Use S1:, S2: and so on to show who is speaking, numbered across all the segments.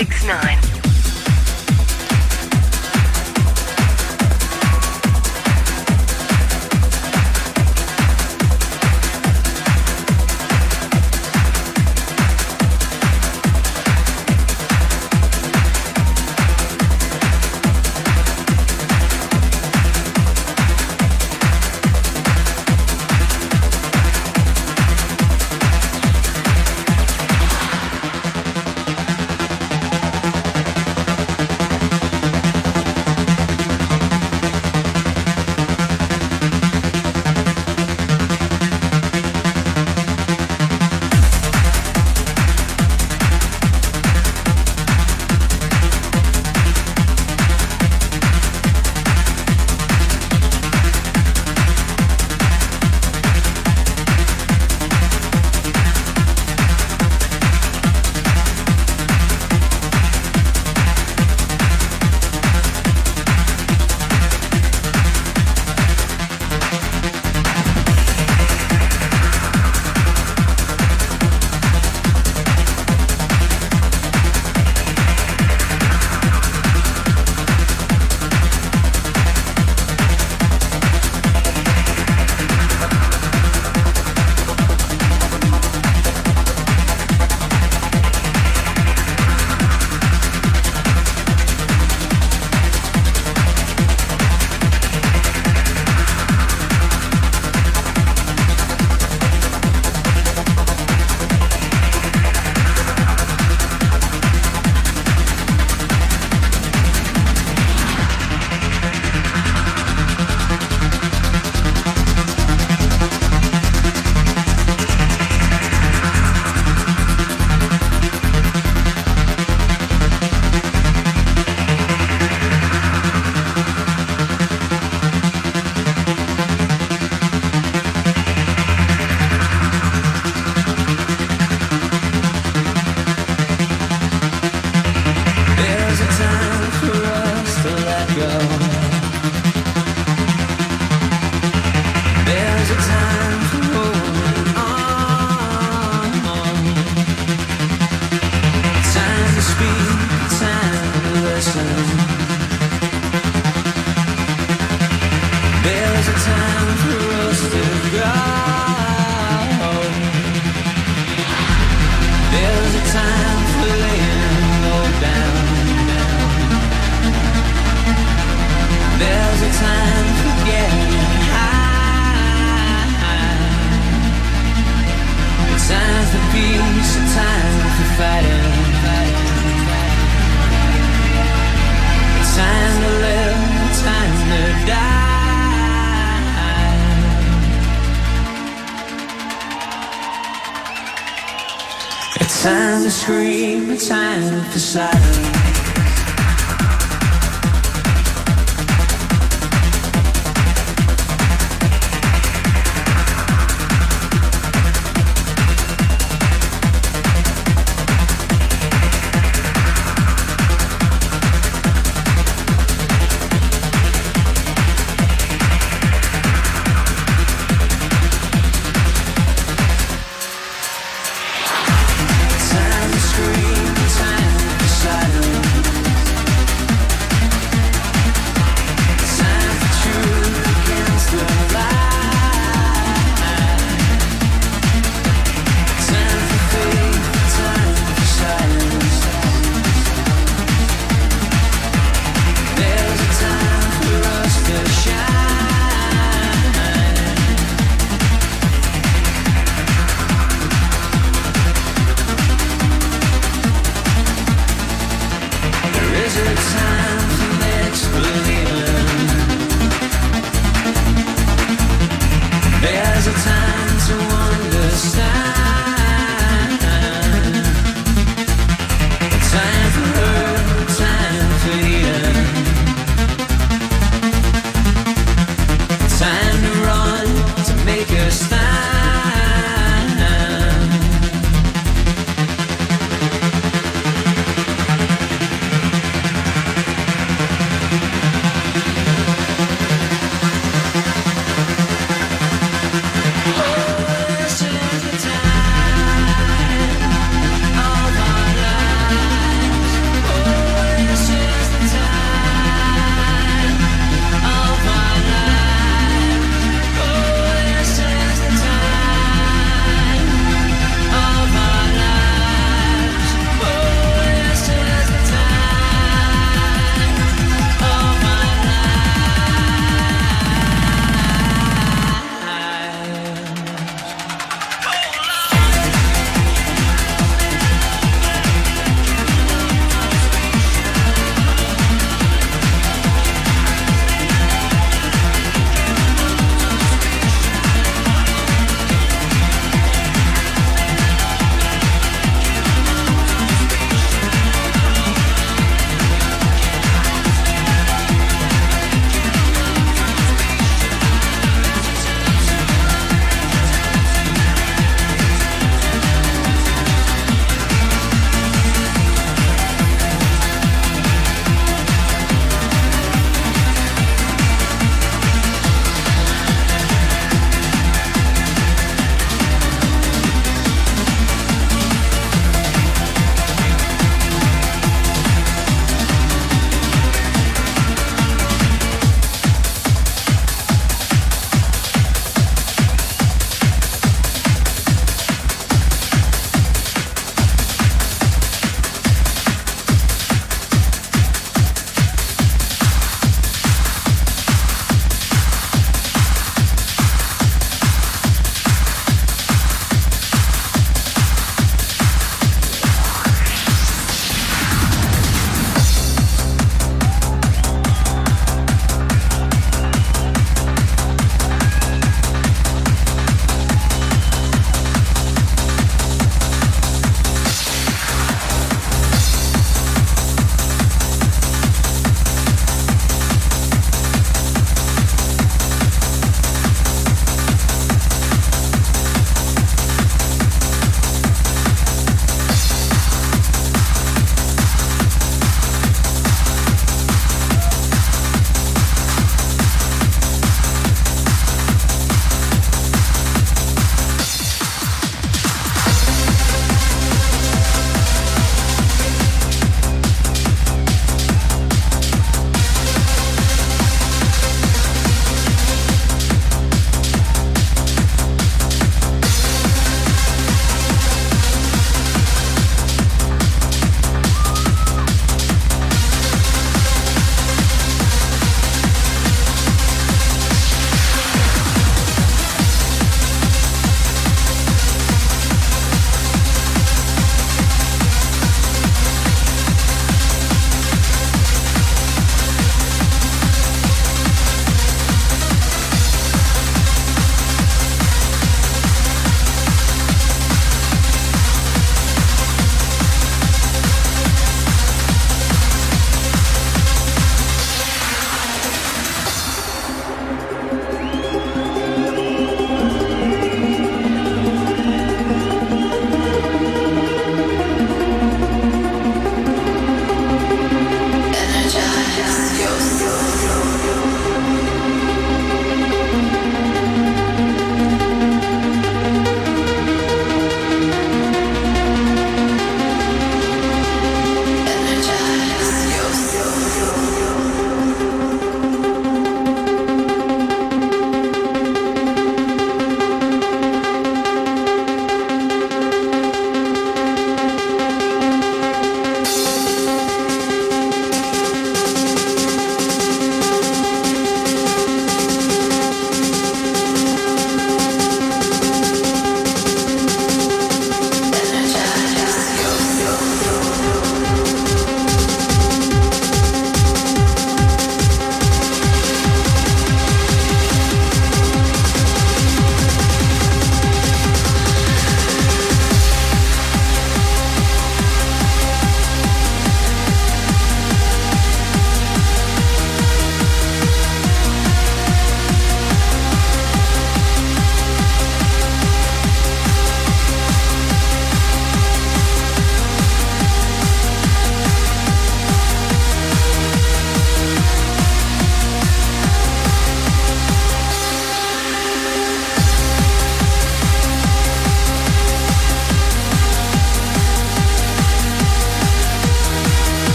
S1: 1069.
S2: scream, time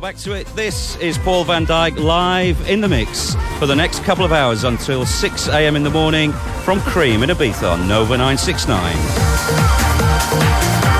S3: back to it. This is Paul van Dyk live in the mix for the next couple of hours until 6 a.m. in the morning from Cream in Ibiza on Nova 969.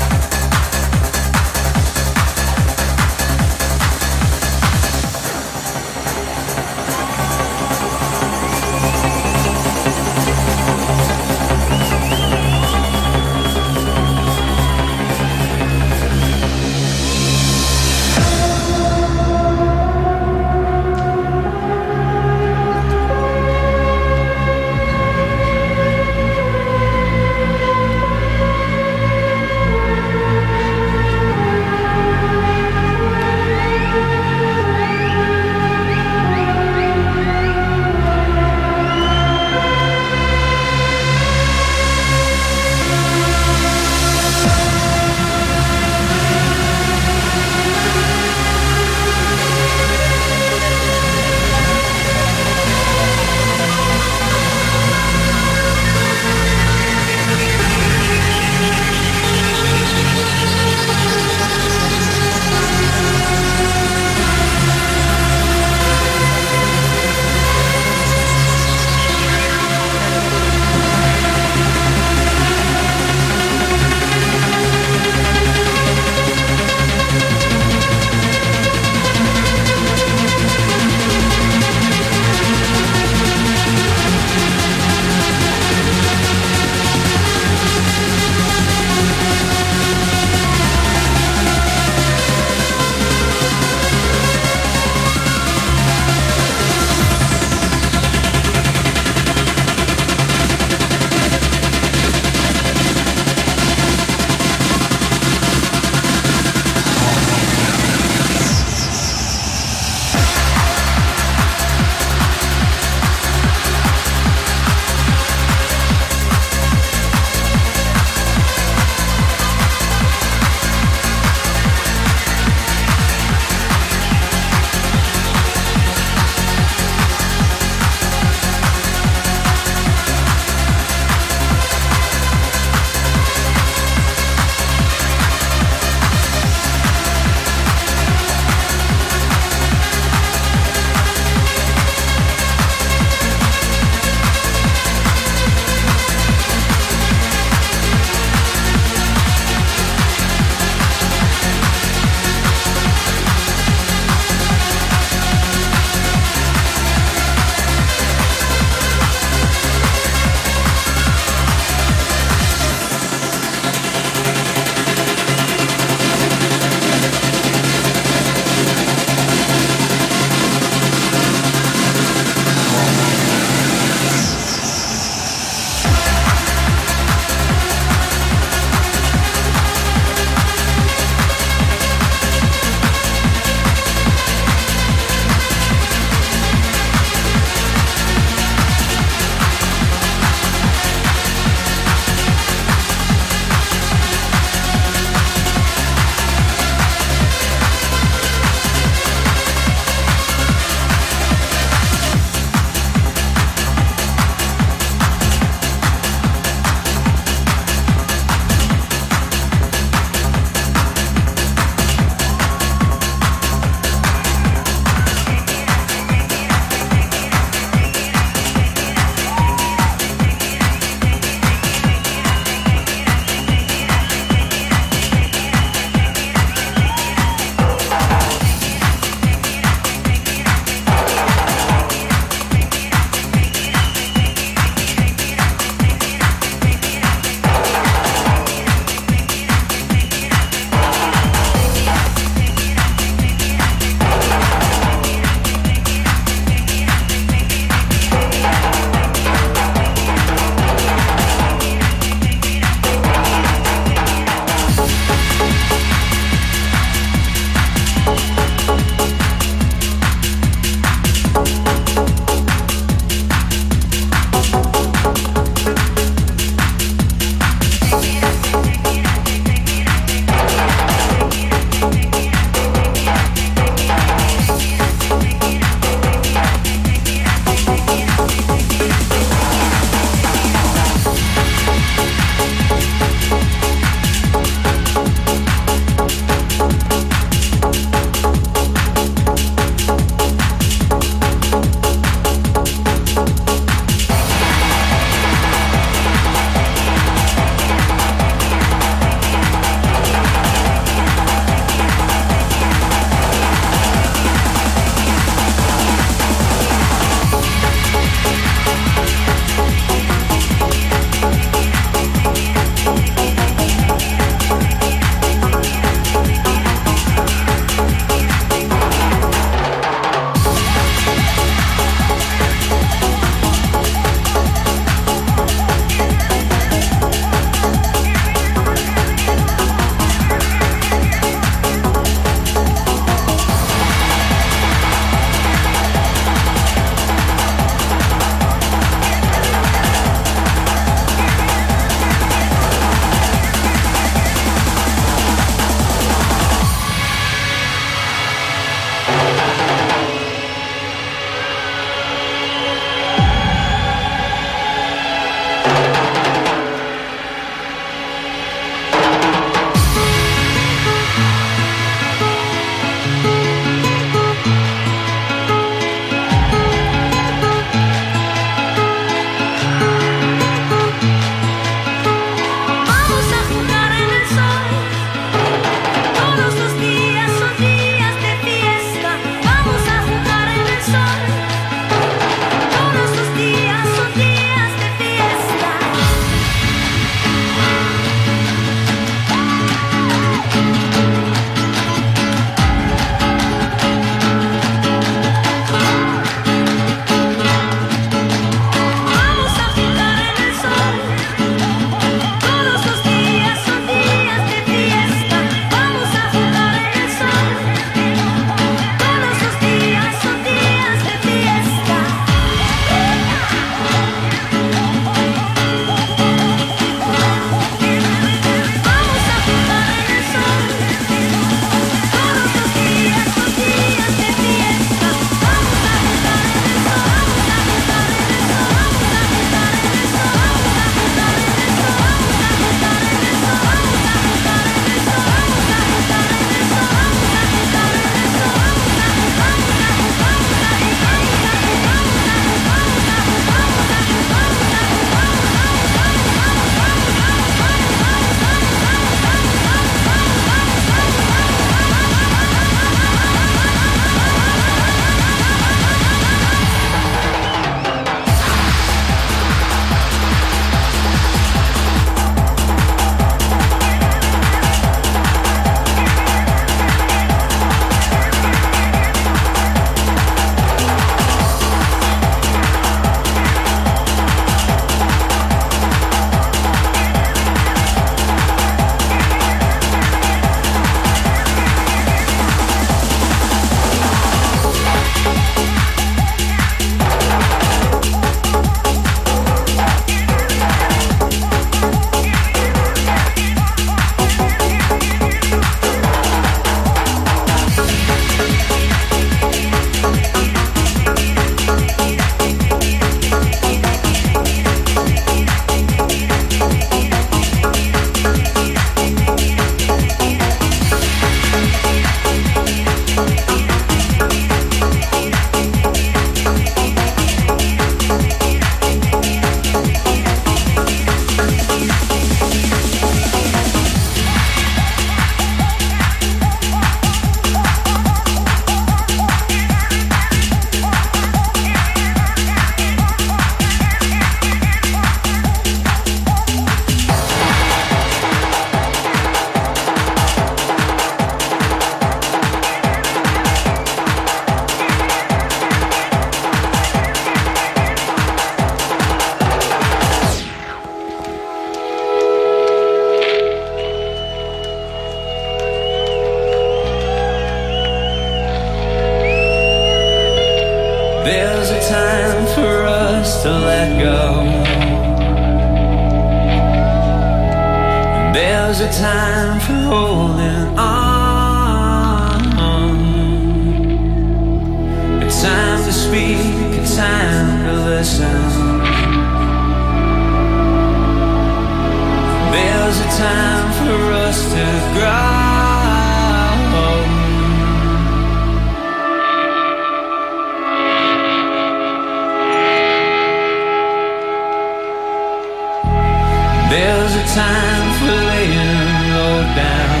S2: Time for laying low down.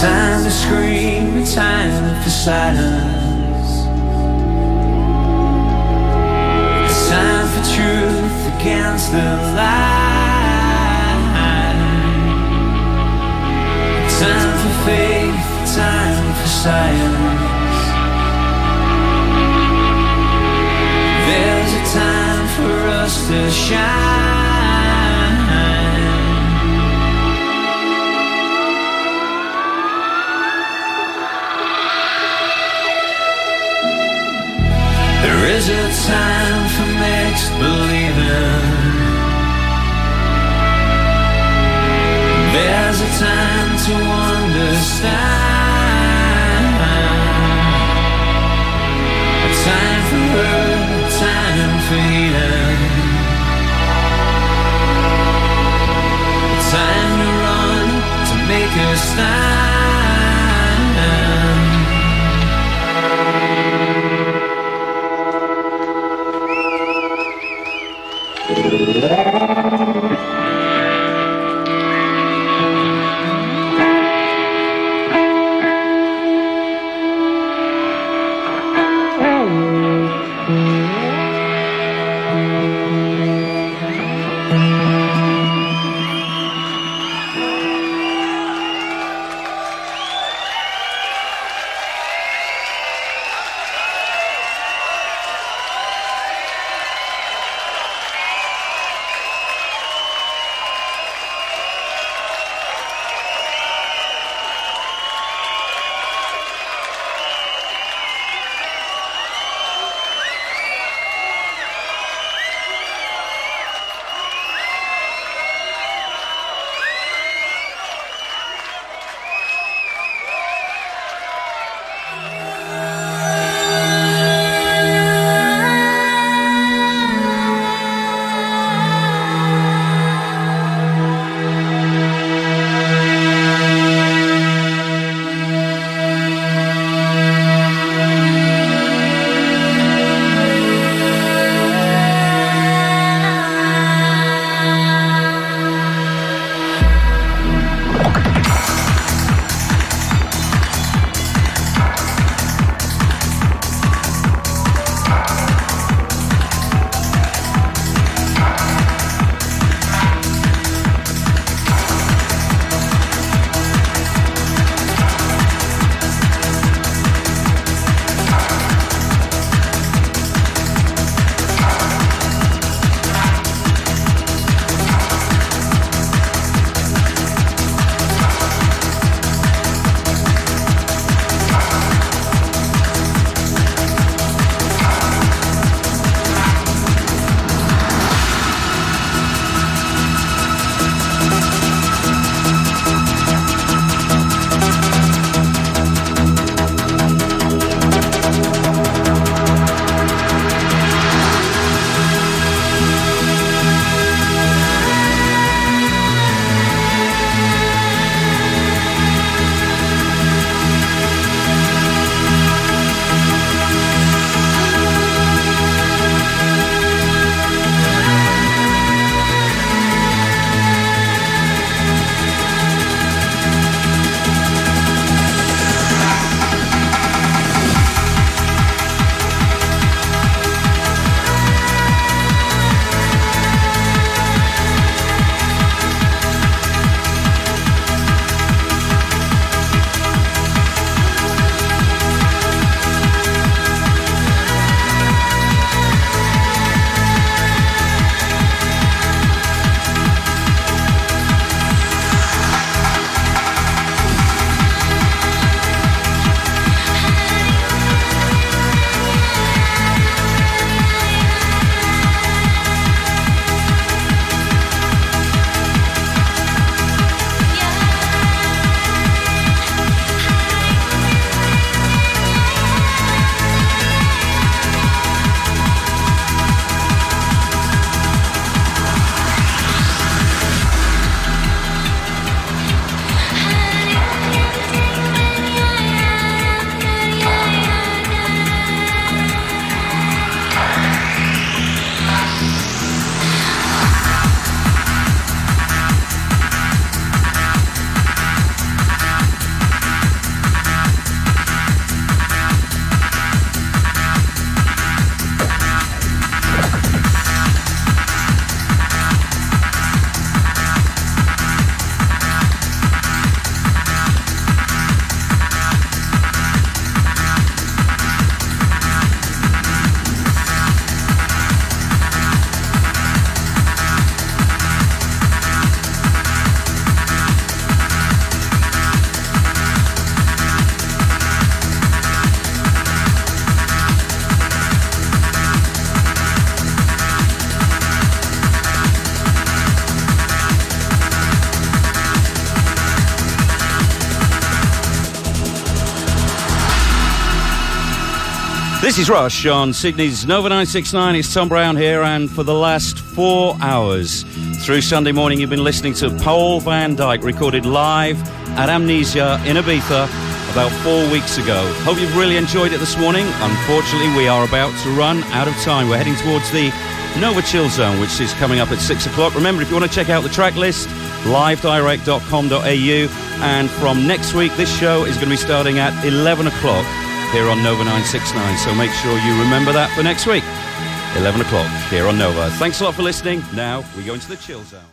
S2: Time to scream, a time for silence. A time for truth against the lie. Time for faith, a time for science. There's a time for us to shine. Is a time for mixed believing. There's a time to understand. A time for hurt, a time for healing. A time to run, to make a stand. Yeah.
S3: This is Rush on Sydney's Nova 969. It's Tom Brown here, and for the last four hours through Sunday morning, you've been listening to Paul van Dyk recorded live at Amnesia in Ibiza about four weeks ago. Hope you've really enjoyed it this morning. Unfortunately, we are about to run out of time. We're heading towards the Nova Chill Zone, which is coming up at six o'clock. Remember, if you want to check out the track list, livedirect.com.au. And from next week, this show is going to be starting at 11 o'clock here on Nova 969. So make sure you remember that for next week. 11 o'clock here on Nova. Thanks a lot for listening. Now we go into the chill zone.